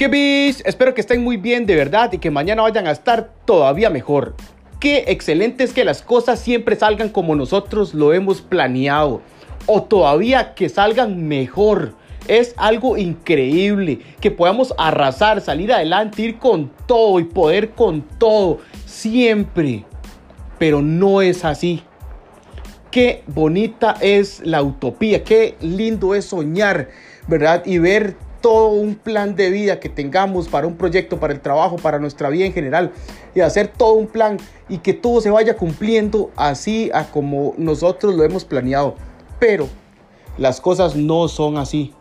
¿Qué bis? Espero que estén muy bien de verdad y que mañana vayan a estar todavía mejor. Qué excelente es que las cosas siempre salgan como nosotros lo hemos planeado. O todavía que salgan mejor. Es algo increíble que podamos arrasar, salir adelante, ir con todo y poder con todo. Siempre. Pero no es así. Qué bonita es la utopía. Qué lindo es soñar, ¿verdad? Y ver todo un plan de vida que tengamos para un proyecto, para el trabajo, para nuestra vida en general y hacer todo un plan y que todo se vaya cumpliendo así a como nosotros lo hemos planeado. Pero las cosas no son así.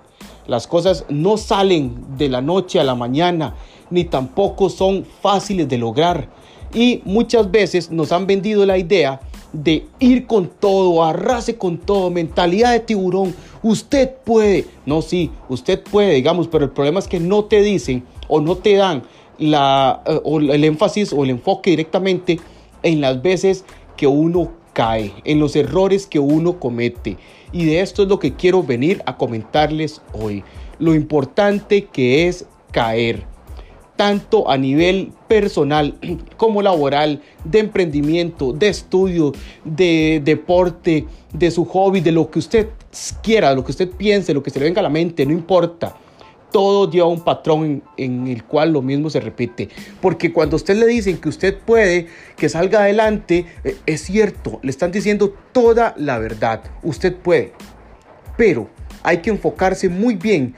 Las cosas no salen de la noche a la mañana, ni tampoco son fáciles de lograr. Y muchas veces nos han vendido la idea de ir con todo, arrase con todo, mentalidad de tiburón. Usted puede, no, sí, usted puede, digamos, pero el problema es que no te dicen o no te dan la, eh, el énfasis o el enfoque directamente en las veces que uno cae, en los errores que uno comete. Y de esto es lo que quiero venir a comentarles hoy. Lo importante que es caer tanto a nivel personal como laboral, de emprendimiento, de estudio, de deporte, de su hobby, de lo que usted quiera, lo que usted piense, lo que se le venga a la mente, no importa. Todo lleva un patrón en, el cual lo mismo se repite. Porque cuando usted le dicen que usted puede, que salga adelante, eh, es cierto, le están diciendo toda la verdad. Usted puede. Pero hay que enfocarse muy bien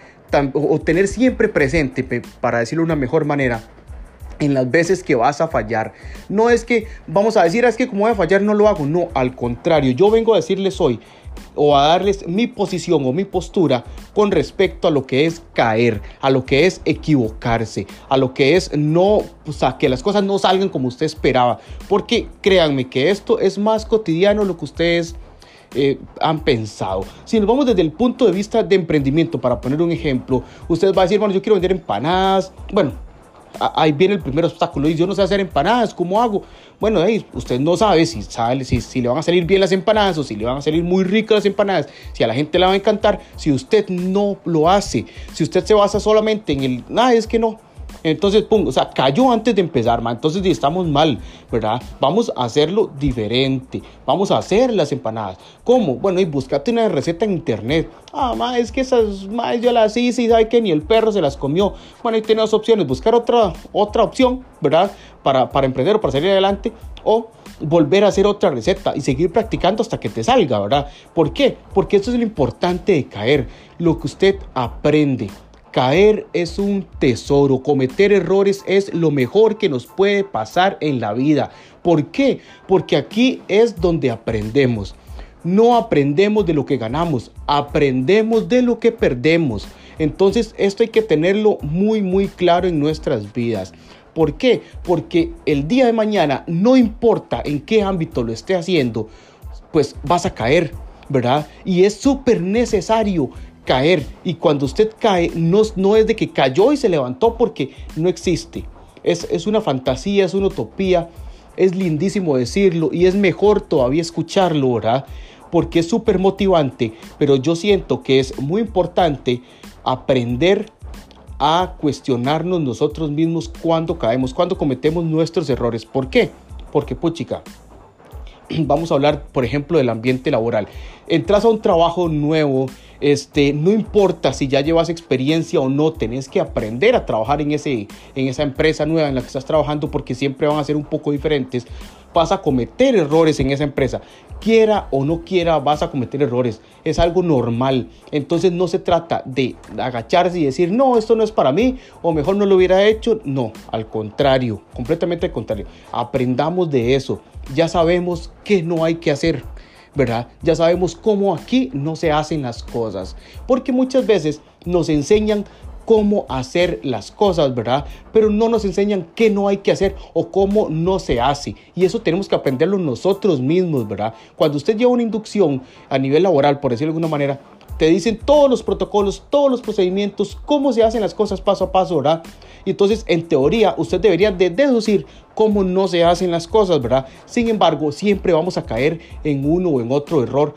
o tener siempre presente, para decirlo de una mejor manera, en las veces que vas a fallar. No es que vamos a decir, ah, es que como voy a fallar no lo hago. No, al contrario, yo vengo a decirles hoy o a darles mi posición o mi postura con respecto a lo que es caer, a lo que es equivocarse, a lo que es no, o sea, que las cosas no salgan como usted esperaba. Porque créanme que esto es más cotidiano lo que ustedes eh, han pensado. Si nos vamos desde el punto de vista de emprendimiento, para poner un ejemplo, usted va a decir, bueno, yo quiero vender empanadas. Bueno, ahí viene el primer obstáculo. Y yo no sé hacer empanadas, ¿cómo hago? Bueno, ahí usted no sabe si, sale, si, si le van a salir bien las empanadas o si le van a salir muy ricas las empanadas, si a la gente le va a encantar, si usted no lo hace, si usted se basa solamente en el, nada, es que no entonces, pum, o sea, cayó antes de empezar, ma. Entonces estamos mal, ¿verdad? Vamos a hacerlo diferente. Vamos a hacer las empanadas. ¿Cómo? Bueno, y búscate una receta en internet. Ah, ma, es que esas, ma, yo las hice y sabe que ni el perro se las comió. Bueno, ahí dos opciones. Buscar otra, otra opción, ¿verdad? Para, para emprender o para salir adelante. O volver a hacer otra receta y seguir practicando hasta que te salga, ¿verdad? ¿Por qué? Porque eso es lo importante de caer. Lo que usted aprende. Caer es un tesoro, cometer errores es lo mejor que nos puede pasar en la vida. ¿Por qué? Porque aquí es donde aprendemos. No aprendemos de lo que ganamos, aprendemos de lo que perdemos. Entonces esto hay que tenerlo muy muy claro en nuestras vidas. ¿Por qué? Porque el día de mañana, no importa en qué ámbito lo esté haciendo, pues vas a caer, ¿verdad? Y es súper necesario caer. Y cuando usted cae, no, no es de que cayó y se levantó porque no existe. Es, es una fantasía, es una utopía. Es lindísimo decirlo y es mejor todavía escucharlo, ¿verdad? Porque es súper motivante, pero yo siento que es muy importante aprender a cuestionarnos nosotros mismos cuando caemos, cuando cometemos nuestros errores. ¿Por qué? Porque, puchica, vamos a hablar, por ejemplo, del ambiente laboral. Entras a un trabajo nuevo, este, no importa si ya llevas experiencia o no, tenés que aprender a trabajar en, ese, en esa empresa nueva en la que estás trabajando porque siempre van a ser un poco diferentes. Vas a cometer errores en esa empresa. Quiera o no quiera, vas a cometer errores. Es algo normal. Entonces no se trata de agacharse y decir, no, esto no es para mí, o mejor no lo hubiera hecho. No, al contrario, completamente al contrario. Aprendamos de eso. Ya sabemos qué no hay que hacer. ¿Verdad? Ya sabemos cómo aquí no se hacen las cosas, porque muchas veces nos enseñan cómo hacer las cosas, ¿verdad? Pero no nos enseñan qué no hay que hacer o cómo no se hace. Y eso tenemos que aprenderlo nosotros mismos, ¿verdad? Cuando usted lleva una inducción a nivel laboral, por decirlo de alguna manera, te dicen todos los protocolos, todos los procedimientos, cómo se hacen las cosas paso a paso, ¿verdad? Y entonces, en teoría, usted debería de deducir cómo no se hacen las cosas, ¿verdad? Sin embargo, siempre vamos a caer en uno o en otro error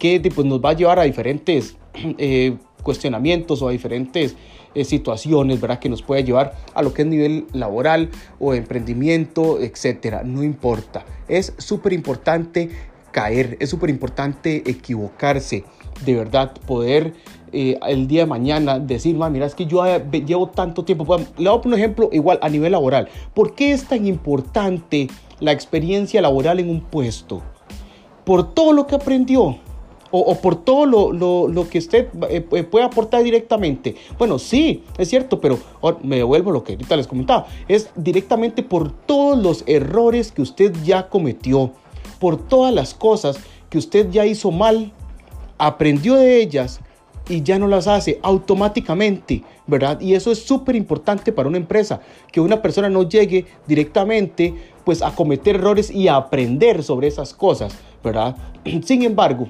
que pues, nos va a llevar a diferentes eh, cuestionamientos o a diferentes eh, situaciones, ¿verdad? Que nos puede llevar a lo que es nivel laboral o emprendimiento, etcétera. No importa. Es súper importante caer, es súper importante equivocarse, de verdad, poder eh, el día de mañana decir, mira, es que yo llevo tanto tiempo. Le voy a poner un ejemplo igual a nivel laboral. ¿Por qué es tan importante la experiencia laboral en un puesto? Por todo lo que aprendió o, por todo lo, que usted eh, eh, puede aportar directamente. Bueno, sí, es cierto, pero me devuelvo lo que ahorita les comentaba. Es directamente por todos los errores que usted ya cometió, por todas las cosas que usted ya hizo mal, aprendió de ellas y ya no las hace automáticamente, ¿verdad? Y eso es súper importante para una empresa, que una persona no llegue directamente pues a cometer errores y a aprender sobre esas cosas, ¿verdad? Sin embargo,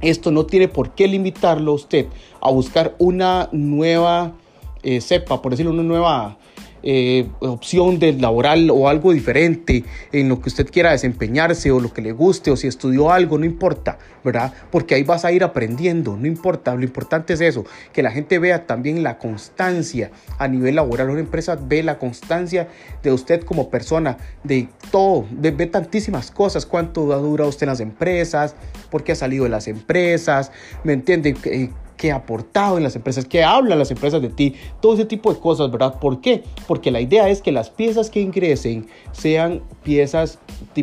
esto no tiene por qué limitarlo a usted a buscar una nueva eh, cepa, por decirlo, una nueva eh, opción de laboral o algo diferente en lo que usted quiera desempeñarse o lo que le guste o si estudió algo, no importa, ¿verdad? Porque ahí vas a ir aprendiendo, no importa, lo importante es eso, que la gente vea también la constancia a nivel laboral, una empresa ve la constancia de usted como persona, de todo, ve tantísimas cosas, cuánto ha durado usted en las empresas, por qué ha salido de las empresas, ¿me entiende? Eh, que ha aportado en las empresas, que hablan las empresas de ti, todo ese tipo de cosas, ¿verdad? ¿Por qué? Porque la idea es que las piezas que ingresen sean piezas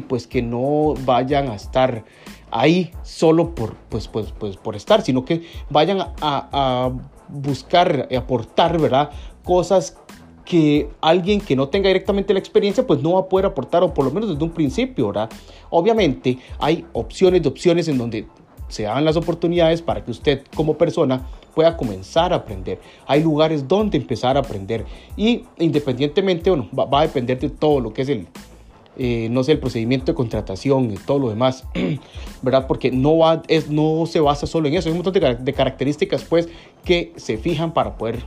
pues, que no vayan a estar ahí solo por, pues, pues, pues, por estar, sino que vayan a, a buscar, aportar, ¿verdad? Cosas que alguien que no tenga directamente la experiencia pues no va a poder aportar o por lo menos desde un principio, ¿verdad? Obviamente hay opciones de opciones en donde se dan las oportunidades para que usted como persona pueda comenzar a aprender. Hay lugares donde empezar a aprender y independientemente, bueno, va, a depender de todo lo que es el, eh, no sé, el procedimiento de contratación y todo lo demás, ¿verdad? Porque no, va, es, no se basa solo en eso, hay un montón de, características pues que se fijan para poder,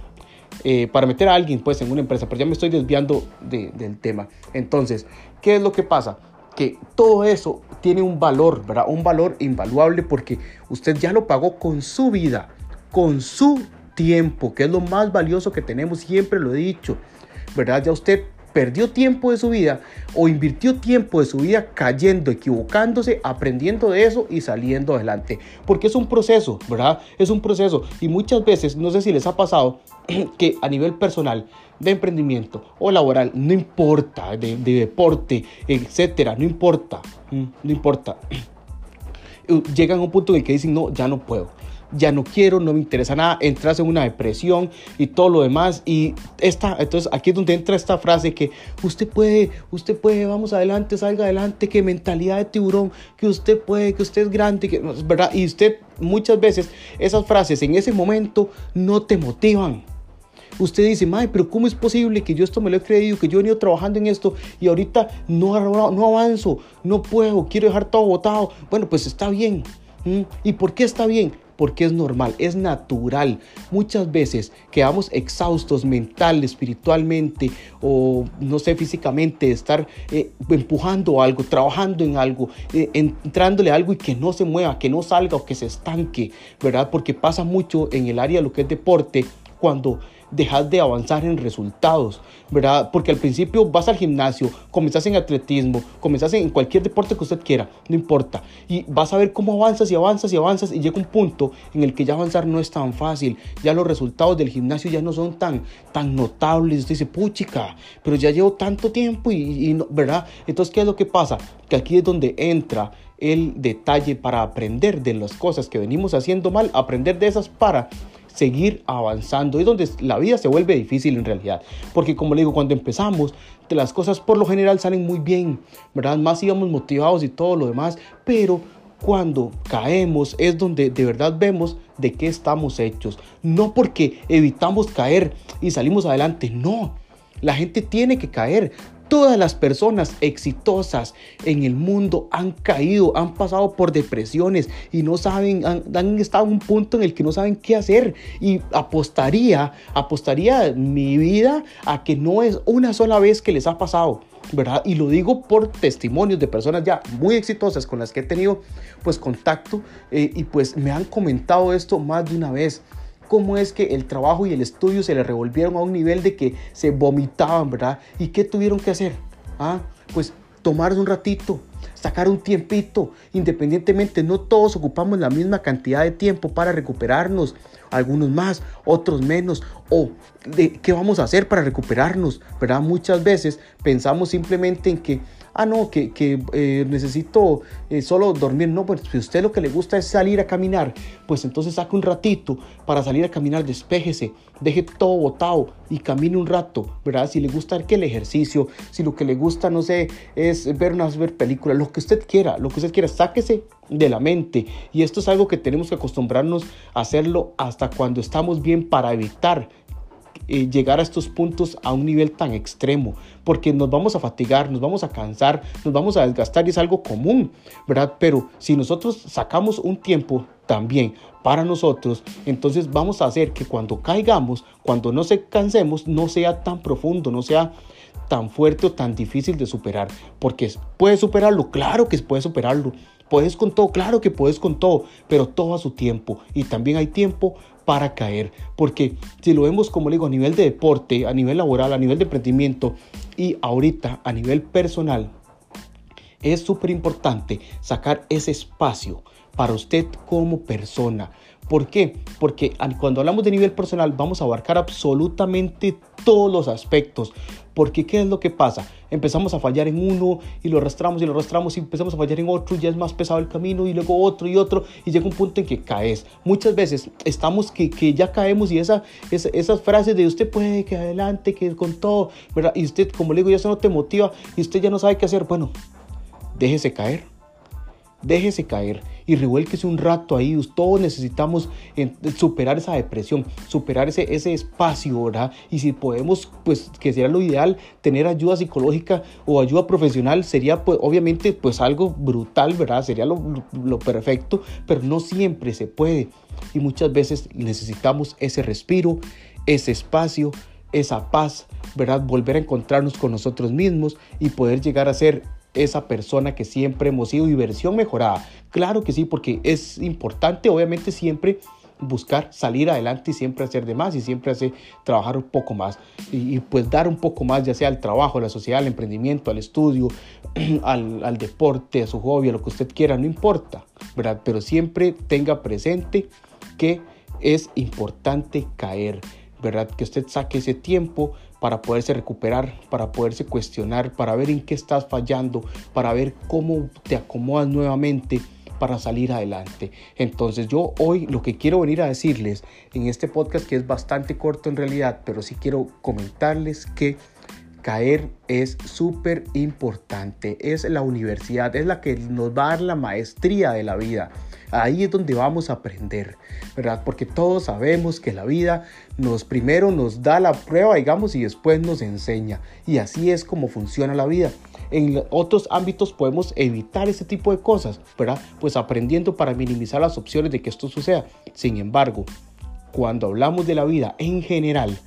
eh, para meter a alguien pues en una empresa, pero ya me estoy desviando del tema. Entonces, ¿qué es lo que pasa? Que todo eso tiene un valor, ¿verdad? Un valor invaluable porque usted ya lo pagó con su vida, con su tiempo, que es lo más valioso que tenemos, siempre lo he dicho, ¿verdad? Ya usted perdió tiempo de su vida o invirtió tiempo de su vida cayendo, equivocándose, aprendiendo de eso y saliendo adelante. Porque es un proceso, ¿verdad? Es un proceso. Y muchas veces, no sé si les ha pasado, que a nivel personal, de emprendimiento o laboral, no importa, de, deporte, etcétera, no importa, no importa. Llegan a un punto en que dicen, no, ya no puedo ya no quiero, no me interesa nada, entras en una depresión y todo lo demás. Y esta, entonces aquí es donde entra esta frase que usted puede, usted puede, vamos adelante, salga adelante, que mentalidad de tiburón, que usted puede, que usted es grande, que, ¿verdad? Y usted muchas veces esas frases en ese momento no te motivan usted dice, madre, pero ¿cómo es posible que yo esto me lo he creído, que yo he venido trabajando en esto y ahorita no, no avanzo, no puedo, quiero dejar todo botado? Bueno, pues está bien. ¿Y por qué está bien? Porque es normal, es natural. Muchas veces quedamos exhaustos mental, espiritualmente o no sé, físicamente, estar eh, empujando algo, trabajando en algo, eh, entrándole algo y que no se mueva, que no salga o que se estanque, ¿verdad? Porque pasa mucho en el área de lo que es deporte cuando dejas de avanzar en resultados, ¿verdad? Porque al principio vas al gimnasio, comenzas en atletismo, comenzas en cualquier deporte que usted quiera, no importa, y vas a ver cómo avanzas y avanzas y avanzas y llega un punto en el que ya avanzar no es tan fácil, ya los resultados del gimnasio ya no son tan, tan notables, usted dice, puchica, pero ya llevo tanto tiempo y, y ¿verdad? Entonces, ¿qué es lo que pasa? Que aquí es donde entra el detalle para aprender de las cosas que venimos haciendo mal, aprender de esas para seguir avanzando. Es donde la vida se vuelve difícil en realidad. Porque como le digo, cuando empezamos, las cosas por lo general salen muy bien, ¿verdad? Más íbamos motivados y todo lo demás. Pero cuando caemos es donde de verdad vemos de qué estamos hechos. No porque evitamos caer y salimos adelante, no. La gente tiene que caer Todas las personas exitosas en el mundo han caído, han pasado por depresiones y no saben, han, estado en un punto en el que no saben qué hacer. Y apostaría, apostaría mi vida a que no es una sola vez que les ha pasado. ¿verdad? Y lo digo por testimonios de personas ya muy exitosas con las que he tenido pues contacto eh, y pues me han comentado esto más de una vez cómo es que el trabajo y el estudio se le revolvieron a un nivel de que se vomitaban, ¿verdad? ¿Y qué tuvieron que hacer? Ah, pues tomarse un ratito, sacar un tiempito, independientemente, no todos ocupamos la misma cantidad de tiempo para recuperarnos, algunos más, otros menos, o de qué vamos a hacer para recuperarnos, ¿verdad? Muchas veces pensamos simplemente en que ah, no, que, eh, necesito eh, solo dormir. No, pues si usted lo que le gusta es salir a caminar, pues entonces saque un ratito para salir a caminar, despéjese, deje todo botado y camine un rato, ¿verdad? Si le gusta que el ejercicio, si lo que le gusta, no sé, es ver unas ver películas, lo que usted quiera, lo que usted quiera, sáquese de la mente. Y esto es algo que tenemos que acostumbrarnos a hacerlo hasta cuando estamos bien para evitar eh, llegar a estos puntos a un nivel tan extremo, porque nos vamos a fatigar, nos vamos a cansar, nos vamos a desgastar y es algo común, ¿verdad? Pero si nosotros sacamos un tiempo también para nosotros, entonces vamos a hacer que cuando caigamos, cuando no se cansemos, no sea tan profundo, no sea tan fuerte o tan difícil de superar, porque puedes superarlo, claro que puedes superarlo, puedes con todo, claro que puedes con todo, pero todo a su tiempo y también hay tiempo para caer. Porque si lo vemos, como le digo, a nivel de deporte, a nivel laboral, a nivel de emprendimiento y ahorita a nivel personal, es súper importante sacar ese espacio para usted como persona. ¿Por qué? Porque cuando hablamos de nivel personal vamos a abarcar absolutamente todos los aspectos. Porque ¿qué es lo que pasa? Empezamos a fallar en uno y lo arrastramos y lo arrastramos y empezamos a fallar en otro y ya es más pesado el camino y luego otro y otro y llega un punto en que caes. Muchas veces estamos que, que ya caemos y esa, esas frases de usted puede que adelante, que con todo, ¿verdad? Y usted, como le digo, ya eso no te motiva y usted ya no sabe qué hacer. Bueno, déjese caer déjese caer y revuélquese un rato ahí. Todos necesitamos superar esa depresión, superar ese, ese espacio, ¿verdad? Y si podemos, pues que sería lo ideal, tener ayuda psicológica o ayuda profesional, sería pues obviamente pues algo brutal, ¿verdad? Sería lo, lo perfecto, pero no siempre se puede. Y muchas veces necesitamos ese respiro, ese espacio, esa paz, ¿verdad? Volver a encontrarnos con nosotros mismos y poder llegar a ser esa persona que siempre hemos sido y versión mejorada. Claro que sí, porque es importante obviamente siempre buscar salir adelante y siempre hacer de más y siempre hacer trabajar un poco más y, pues dar un poco más ya sea al trabajo, a la sociedad, al emprendimiento, al estudio, al, al, deporte, a su hobby, a lo que usted quiera, no importa, ¿verdad? Pero siempre tenga presente que es importante caer, ¿verdad? Que usted saque ese tiempo para poderse recuperar, para poderse cuestionar, para ver en qué estás fallando, para ver cómo te acomodas nuevamente para salir adelante. Entonces yo hoy lo que quiero venir a decirles en este podcast que es bastante corto en realidad, pero sí quiero comentarles que caer es súper importante. Es la universidad, es la que nos va a dar la maestría de la vida. Ahí es donde vamos a aprender, ¿verdad? Porque todos sabemos que la vida nos primero nos da la prueba, digamos, y después nos enseña. Y así es como funciona la vida. En otros ámbitos podemos evitar ese tipo de cosas, ¿verdad? Pues aprendiendo para minimizar las opciones de que esto suceda. Sin embargo, cuando hablamos de la vida en general,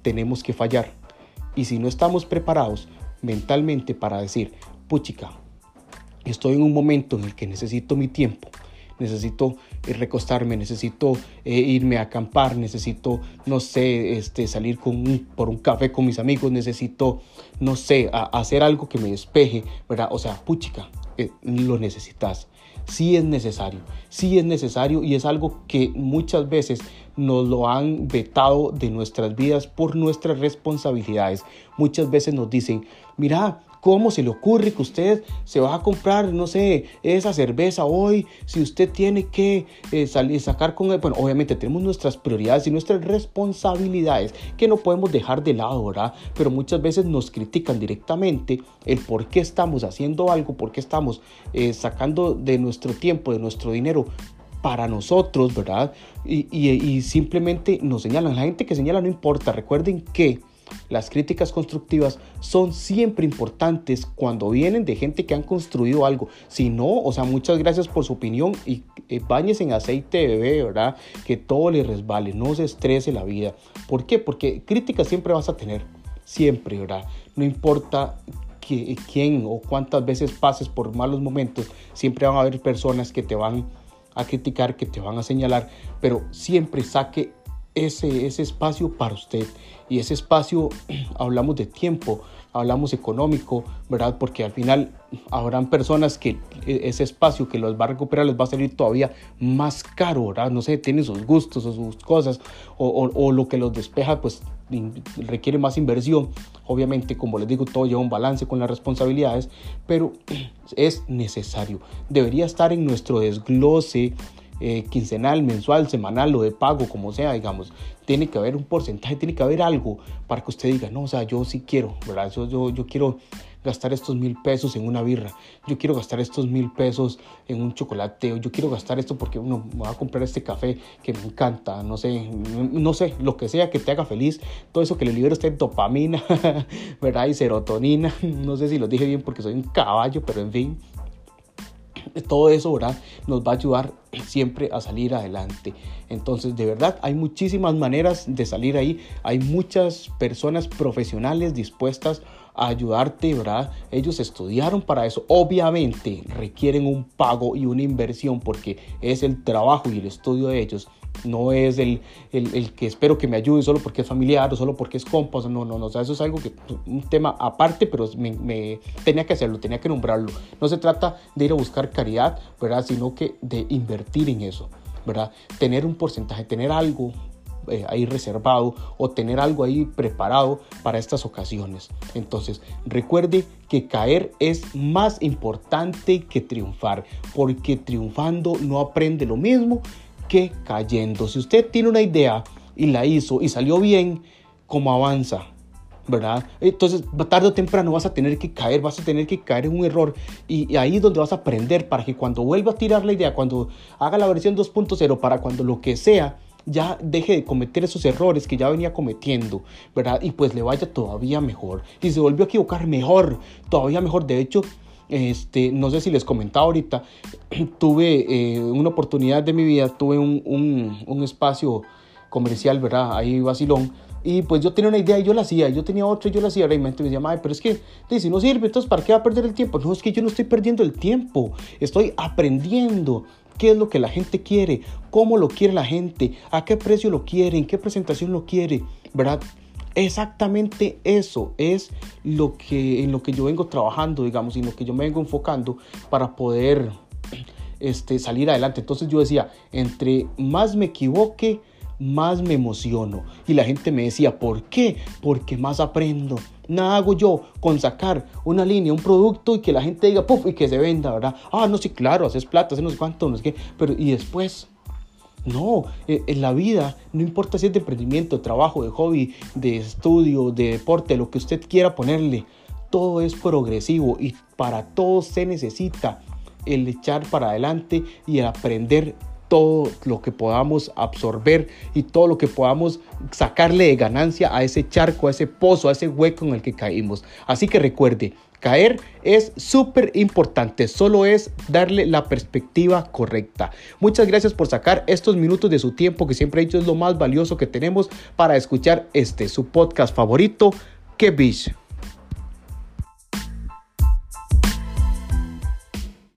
tenemos que fallar. Y si no estamos preparados mentalmente para decir, puchica, estoy en un momento en el que necesito mi tiempo, necesito eh, recostarme, necesito eh, irme a acampar, necesito, no sé, este, salir con por un café con mis amigos, necesito, no sé, hacer algo que me despeje, ¿verdad? O sea, puchica, eh, lo necesitas. Sí es necesario, sí es necesario y es algo que muchas veces nos lo han vetado de nuestras vidas por nuestras responsabilidades. Muchas veces nos dicen, mira, ¿Cómo se le ocurre que usted se va a comprar, no sé, esa cerveza hoy si usted tiene que eh, salir, sacar con él? Bueno, obviamente tenemos nuestras prioridades y nuestras responsabilidades que no podemos dejar de lado, ¿verdad? Pero muchas veces nos critican directamente el por qué estamos haciendo algo, por qué estamos eh, sacando de nuestro tiempo, de nuestro dinero para nosotros, ¿verdad? Y, y, simplemente nos señalan. La gente que señala no importa. Recuerden que las críticas constructivas son siempre importantes cuando vienen de gente que han construido algo. Si no, o sea, muchas gracias por su opinión y eh, bañes en aceite de bebé, ¿verdad? Que todo le resbale, no se estrese la vida. ¿Por qué? Porque críticas siempre vas a tener, siempre, ¿verdad? No importa que, quién o cuántas veces pases por malos momentos, siempre van a haber personas que te van a criticar, que te van a señalar, pero siempre saque ese, ese espacio para usted. Y ese espacio, hablamos de tiempo, hablamos económico, ¿verdad? Porque al final habrán personas que e, ese espacio que los va a recuperar les va a salir todavía más caro, ¿verdad? No sé, tienen sus gustos o sus cosas, o, o, lo que los despeja, pues requiere más inversión. Obviamente, como les digo, todo lleva un balance con las responsabilidades, pero es necesario. Debería estar en nuestro desglose eh, quincenal, mensual, semanal o de pago, como sea, digamos, tiene que haber un porcentaje, tiene que haber algo para que usted diga, no, o sea, yo sí quiero, ¿verdad? Yo, yo, yo quiero gastar estos mil pesos en una birra, yo quiero gastar estos mil pesos en un chocolate, o yo quiero gastar esto porque uno me va a comprar este café que me encanta, no sé, no sé, lo que sea que te haga feliz, todo eso que le libera usted dopamina, ¿verdad? Y serotonina, no sé si lo dije bien porque soy un caballo, pero en fin, todo eso ¿verdad? nos va a ayudar siempre a salir adelante. Entonces, de verdad, hay muchísimas maneras de salir ahí. Hay muchas personas profesionales dispuestas a ayudarte, ¿verdad? Ellos estudiaron para eso. Obviamente requieren un pago y una inversión porque es el trabajo y el estudio de ellos no es el, el, que espero que me ayude solo porque es familiar o solo porque es compa, no, no, no, o sea, eso es algo que, un tema aparte, pero me, tenía que hacerlo, tenía que nombrarlo. No se trata de ir a buscar caridad, ¿verdad? Sino que de invertir en eso, ¿verdad? Tener un porcentaje, tener algo eh, ahí reservado o tener algo ahí preparado para estas ocasiones. Entonces, recuerde que caer es más importante que triunfar, porque triunfando no aprende lo mismo que cayendo. Si usted tiene una idea y la hizo y salió bien, ¿cómo avanza? ¿verdad? Entonces, tarde o temprano vas a tener que caer, vas a tener que caer en un error y, ahí es donde vas a aprender para que cuando vuelva a tirar la idea, cuando haga la versión 2.0, para cuando lo que sea, ya deje de cometer esos errores que ya venía cometiendo, ¿verdad? Y pues le vaya todavía mejor. Y se volvió a equivocar mejor, todavía mejor. De hecho, este, no sé si les comentaba ahorita, tuve eh, una oportunidad de mi vida, tuve un, espacio comercial, ¿verdad? Ahí vacilón. Y pues yo tenía una idea y yo la hacía, yo tenía otra y yo la hacía, realmente me decía, Ay, pero es que si no sirve, entonces ¿para qué va a perder el tiempo? No, es que yo no estoy perdiendo el tiempo, estoy aprendiendo qué es lo que la gente quiere, cómo lo quiere la gente, a qué precio lo quiere, en qué presentación lo quiere, ¿verdad? Exactamente eso es lo que, en lo que yo vengo trabajando, digamos, y en lo que yo me vengo enfocando para poder este, salir adelante. Entonces yo decía, entre más me equivoque, más me emociono. Y la gente me decía, ¿por qué? Porque más aprendo. Nada hago yo con sacar una línea, un producto y que la gente diga, puff, y que se venda, ¿verdad? Ah, no, sí, claro, haces plata, haces no sé cuánto, no sé qué. Pero, y después, no, eh, en la vida, no importa si es de emprendimiento, de trabajo, de hobby, de estudio, de deporte, lo que usted quiera ponerle, todo es progresivo y para todo se necesita el echar para adelante y el aprender todo lo que podamos absorber y todo lo que podamos sacarle de ganancia a ese charco, a ese pozo, a ese hueco en el que caímos. Así que recuerde, Caer es súper importante, solo es darle la perspectiva correcta. Muchas gracias por sacar estos minutos de su tiempo, que siempre he dicho es lo más valioso que tenemos para escuchar este, su podcast favorito, Que.